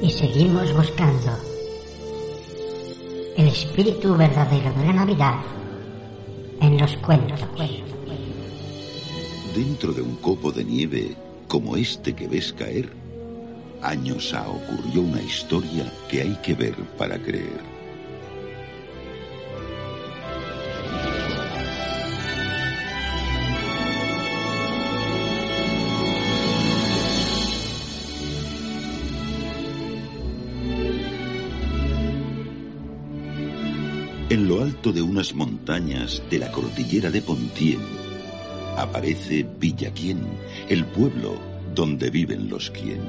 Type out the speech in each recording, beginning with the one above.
y seguimos buscando el espíritu verdadero de la Navidad en los cuentos. Dentro de un copo de nieve como este que ves caer, años ha ocurrió una historia que hay que ver para creer. En lo alto de unas montañas de la cordillera de Pontien aparece Villaquien, el pueblo donde viven los quien.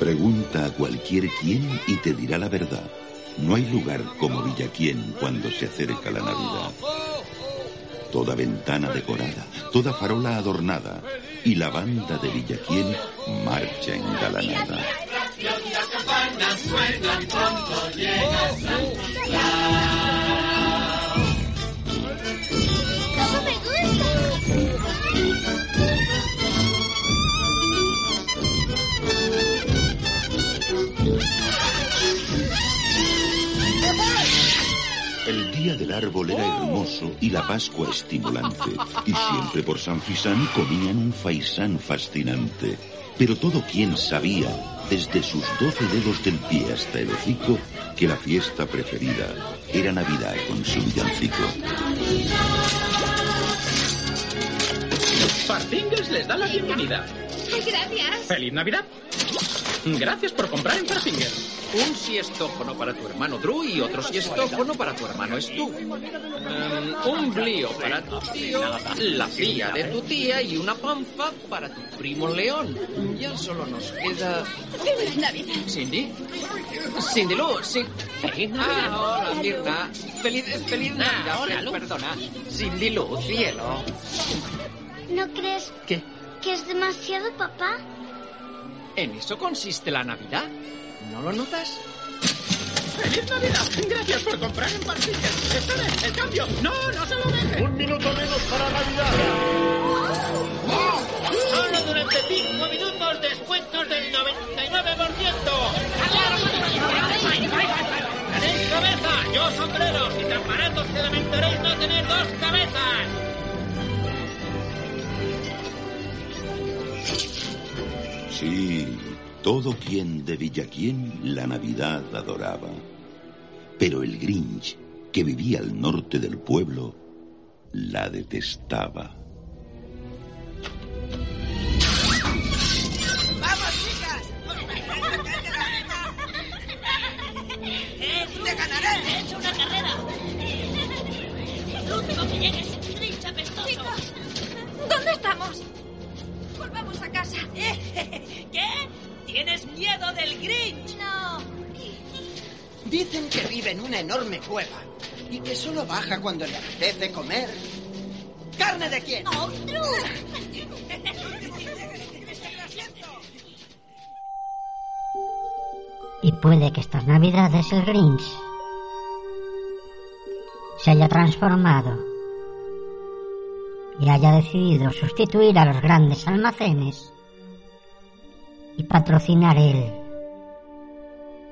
Pregunta a cualquier quien y te dirá la verdad. No hay lugar como Villaquien cuando se acerca la Navidad. Toda ventana decorada, toda farola adornada y la banda de Villaquien marcha engalanada. ¡Cómo me gusta! El día del árbol era hermoso y la Pascua estimulante. Y siempre por San Fisán comían un faisán fascinante. Pero todo quien sabía, desde sus doce dedos del pie hasta el hocico, que la fiesta preferida era Navidad con su villancico. Farfingers les da la bienvenida. Gracias. ¡Feliz Navidad! Gracias por comprar en Farfingers. Un siestófono para tu hermano Drew y otro siestófono para tu hermano Stu. Em, un blío para tu tío, la tía de tu tía y una panza para tu primo León. Ya solo nos queda... ¡Feliz Navidad! ¿Cindy? Cindy Lou, sí. ¡Feliz Navidad! Ah, hola, Mirna. Feliz, feliz Ah, Navidad. hola, Lu. Perdona. Cindy Lou, cielo. ¿No crees ¿Qué? que es demasiado, papá? ¿En eso consiste la Navidad? ¿No lo notas? ¡Feliz Navidad! Gracias por comprar en Farfingers. Esperen, el cambio. No, no se lo dejen. Un minuto menos para Navidad. Solo durante cinco minutos descuentos del 99%. ¡Tenéis cabeza! ¡Yo sombreros! Y tan baratos que lamentaréis no tener dos cabezas. Sí, todo quien de Villaquien la Navidad adoraba. Pero el Grinch, que vivía al norte del pueblo, la detestaba. ¿Tienes miedo del Grinch? No. Dicen que vive en una enorme cueva y que solo baja cuando le apetece comer. ¿Carne de quién? ¡Oh! Y puede que estas navidades el Grinch se haya transformado y haya decidido sustituir a los grandes almacenes y patrocinar él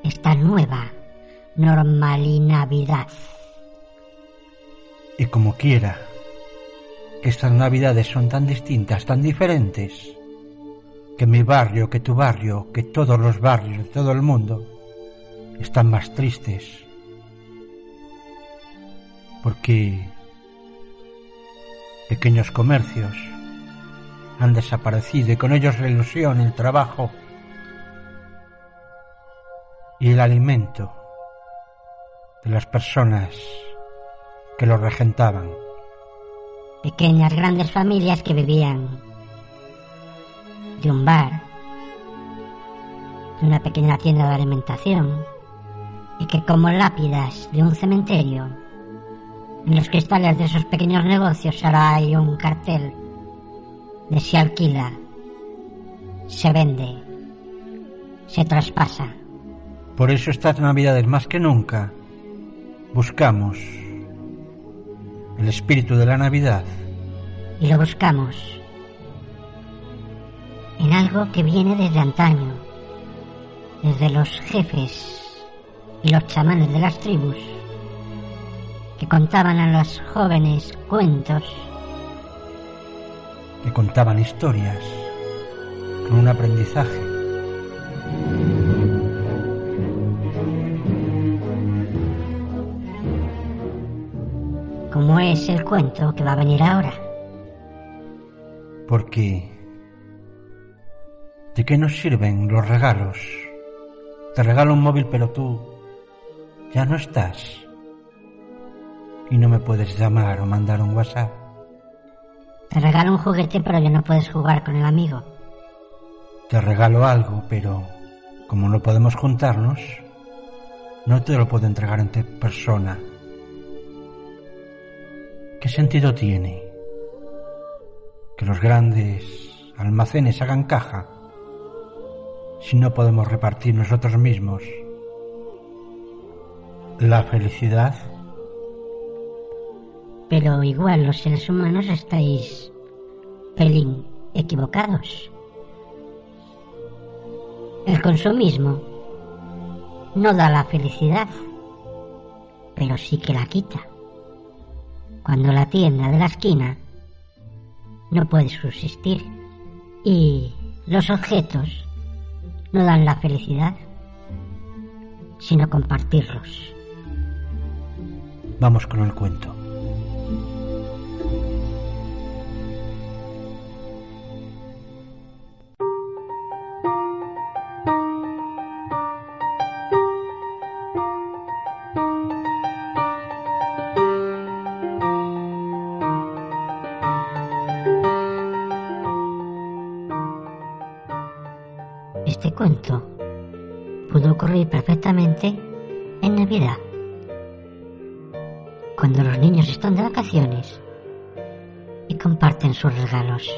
esta nueva normal Navidad. Y como quiera, que estas navidades son tan distintas, tan diferentes, que mi barrio, que tu barrio, que todos los barrios de todo el mundo están más tristes. Porque pequeños comercios han desaparecido y con ellos la ilusión, el trabajo y el alimento de las personas que lo regentaban. Pequeñas, grandes familias que vivían de un bar, de una pequeña tienda de alimentación, y que como lápidas de un cementerio, en los cristales de esos pequeños negocios ahora hay un cartel de se alquila, se vende, se traspasa. Por eso estas navidades más que nunca buscamos el espíritu de la Navidad. Y lo buscamos en algo que viene desde antaño, desde los jefes y los chamanes de las tribus, que contaban a los jóvenes cuentos, que contaban historias con un aprendizaje. Como es el cuento que va a venir ahora. Porque ¿de qué nos sirven los regalos? Te regalo un móvil pero tú ya no estás y no me puedes llamar o mandar un WhatsApp. Te regalo un juguete pero ya no puedes jugar con el amigo. Te regalo algo pero como no podemos juntarnos, no te lo puedo entregar en persona. ¿Qué sentido tiene que los grandes almacenes hagan caja si no podemos repartir nosotros mismos la felicidad? Pero igual los seres humanos estáis pelín equivocados. El consumismo no da la felicidad, pero sí que la quita. Cuando la tienda de la esquina no puede subsistir y los objetos no dan la felicidad, sino compartirlos. Vamos con el cuento. Perfectamente en Navidad, cuando los niños están de vacaciones y comparten sus regalos.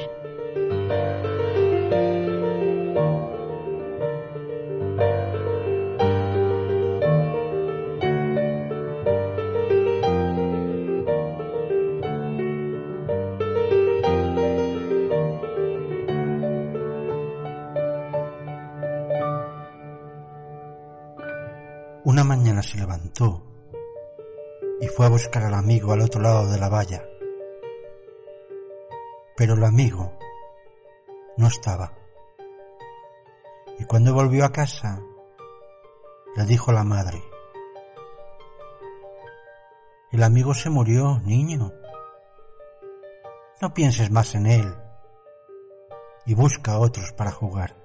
Y fue a buscar al amigo al otro lado de la valla. Pero el amigo no estaba. Y cuando volvió a casa, le dijo la madre, el amigo se murió, niño. No pienses más en él y busca a otros para jugar.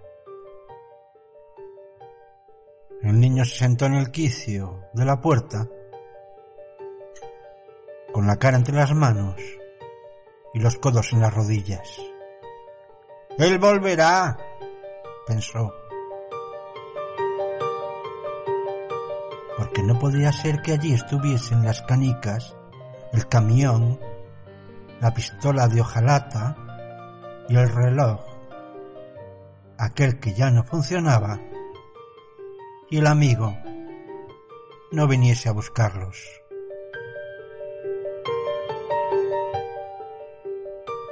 Se sentó en el quicio de la puerta, con la cara entre las manos y los codos en las rodillas. Él volverá, pensó. Porque no podía ser que allí estuviesen las canicas, el camión, la pistola de hojalata y el reloj, aquel que ya no funcionaba y el amigo no viniese a buscarlos.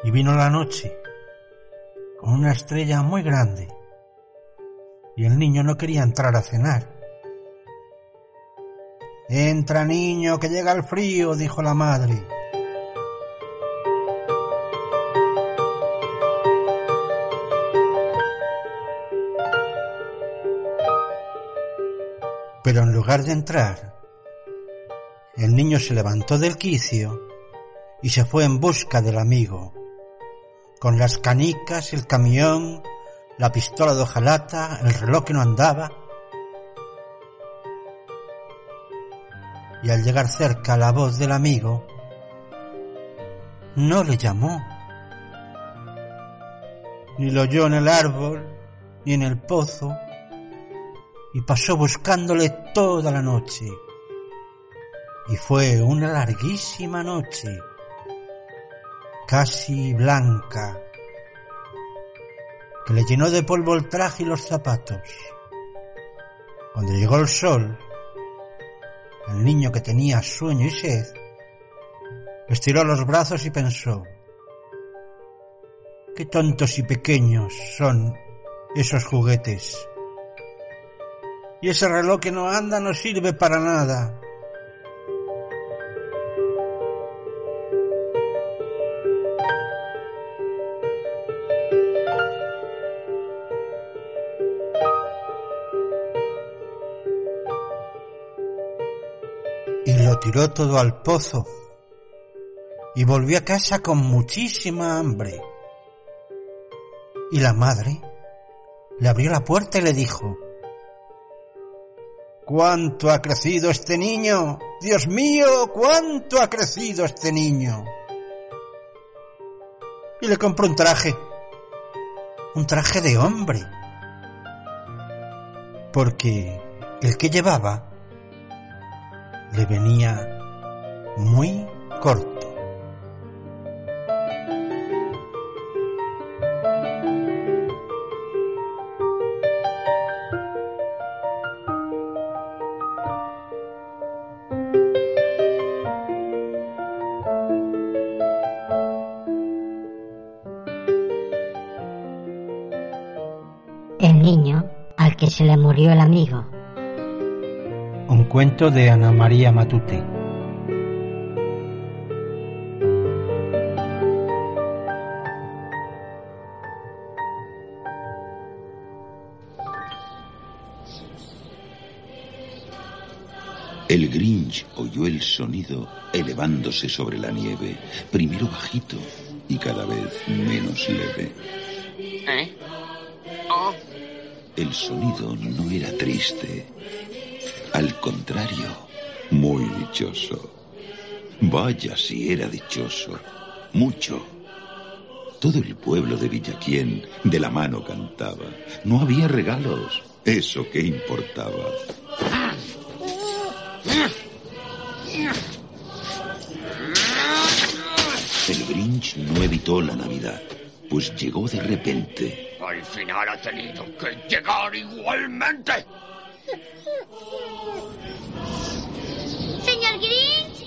Y vino la noche con una estrella muy grande y el niño no quería entrar a cenar. Entra niño, que llega el frío, dijo la madre. Pero en lugar de entrar, el niño se levantó del quicio y se fue en busca del amigo, con las canicas, el camión, la pistola de hojalata, el reloj que no andaba. y al llegar cerca la voz del amigo, no le llamó. Ni lo oyó en el árbol, ni en el pozo, y pasó buscándole toda la noche. Y fue una larguísima noche, casi blanca, que le llenó de polvo el traje y los zapatos. Cuando llegó el sol, el niño que tenía sueño y sed, estiró los brazos y pensó, qué tontos y pequeños son esos juguetes. Y ese reloj que no anda no sirve para nada. Y lo tiró todo al pozo. Y volvió a casa con muchísima hambre. Y la madre le abrió la puerta y le dijo, ¿Cuánto ha crecido este niño? Dios mío, ¿cuánto ha crecido este niño? Y le compró un traje, un traje de hombre, porque el que llevaba le venía muy corto. Al que se le murió el amigo. Un cuento de Ana María Matute. El Grinch oyó el sonido elevándose sobre la nieve, primero bajito y cada vez menos leve. El sonido no era triste, al contrario, muy dichoso. Vaya si era dichoso, mucho. Todo el pueblo de Villaquién de la mano cantaba. No había regalos, eso qué importaba. El Grinch no evitó la Navidad, pues llegó de repente. Al final ha tenido que llegar igualmente. Señor Grinch,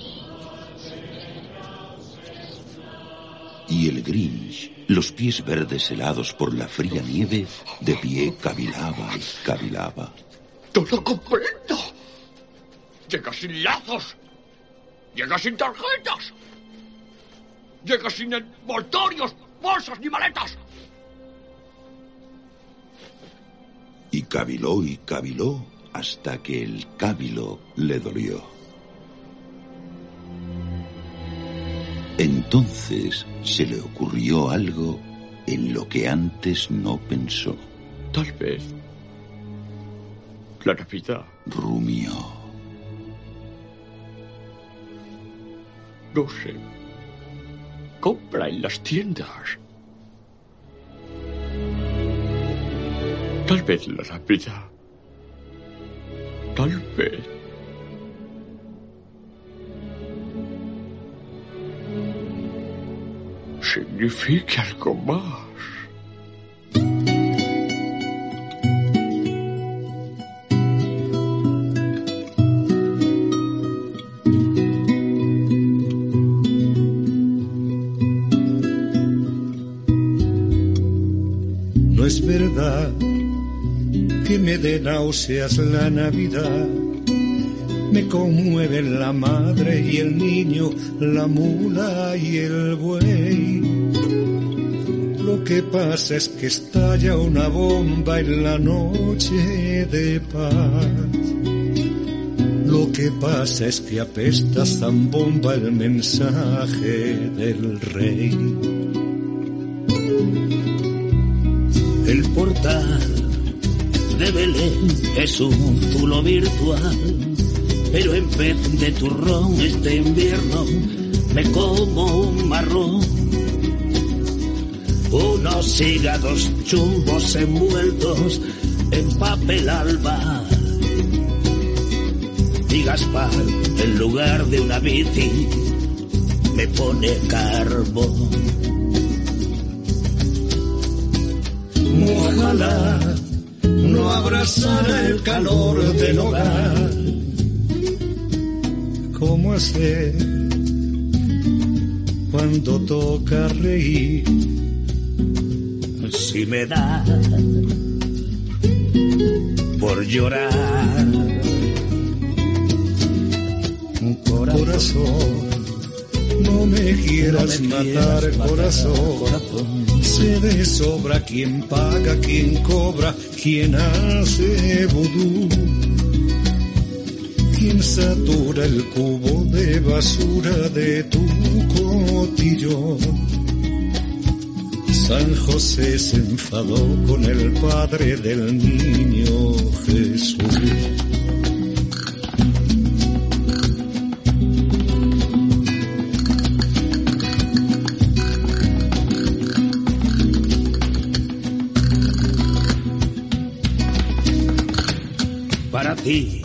Y el Grinch, los pies verdes helados por la fría nieve, de pie cavilaba y cavilaba. ¡No lo comprendo! Llega sin lazos. Llega sin tarjetas. Llega sin envoltorios, bolsas ni maletas. Y caviló y caviló hasta que el cávilo le dolió. Entonces se le ocurrió algo en lo que antes no pensó. Tal vez. La Navidad. Rumió. No sé. Compra en las tiendas. Tal vez la Navidad. Tal vez. Signifique algo más. Verdad me dé náuseas la Navidad. Me conmueven la madre y el niño, la mula y el buey. Lo que pasa es que estalla una bomba en la noche de paz. Lo que pasa es que apesta zambomba el mensaje del rey. El portal de Belén es un zulo virtual pero en vez de turrón este invierno me como un marrón. Unos hígados chumbos envueltos en papel alba. Y Gaspar, en lugar de una bici, me pone carbón. Ojalá no abrazara el calor del hogar. ¿Cómo hacer cuando toca reír? Si me da por llorar. Corazón, no me quieras matar, corazón. Se de sobra quien paga, quien cobra, quien hace vudú. Quien satura el cubo de basura de tu cotillón. San José se enfadó con el padre del niño ti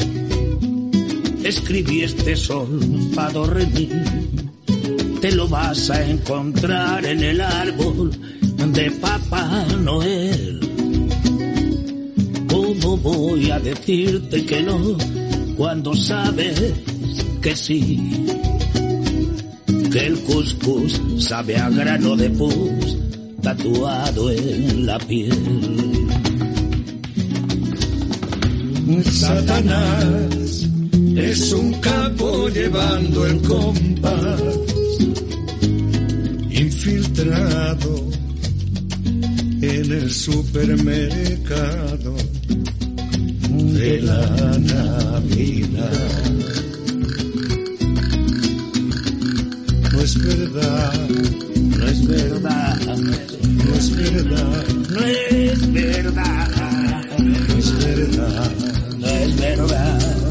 escribí este sol, fado remí. Te lo vas a encontrar en el árbol de Papá Noel. ¿Cómo voy a decirte que no cuando sabes que sí? Que el cuscús sabe a grano de pus tatuado en la piel. Satanás es un capo llevando el compás, infiltrado en el supermercado de la Navidad. No es verdad, No es verdad, no es verdad, no es verdad, no es verdad. no es verdad.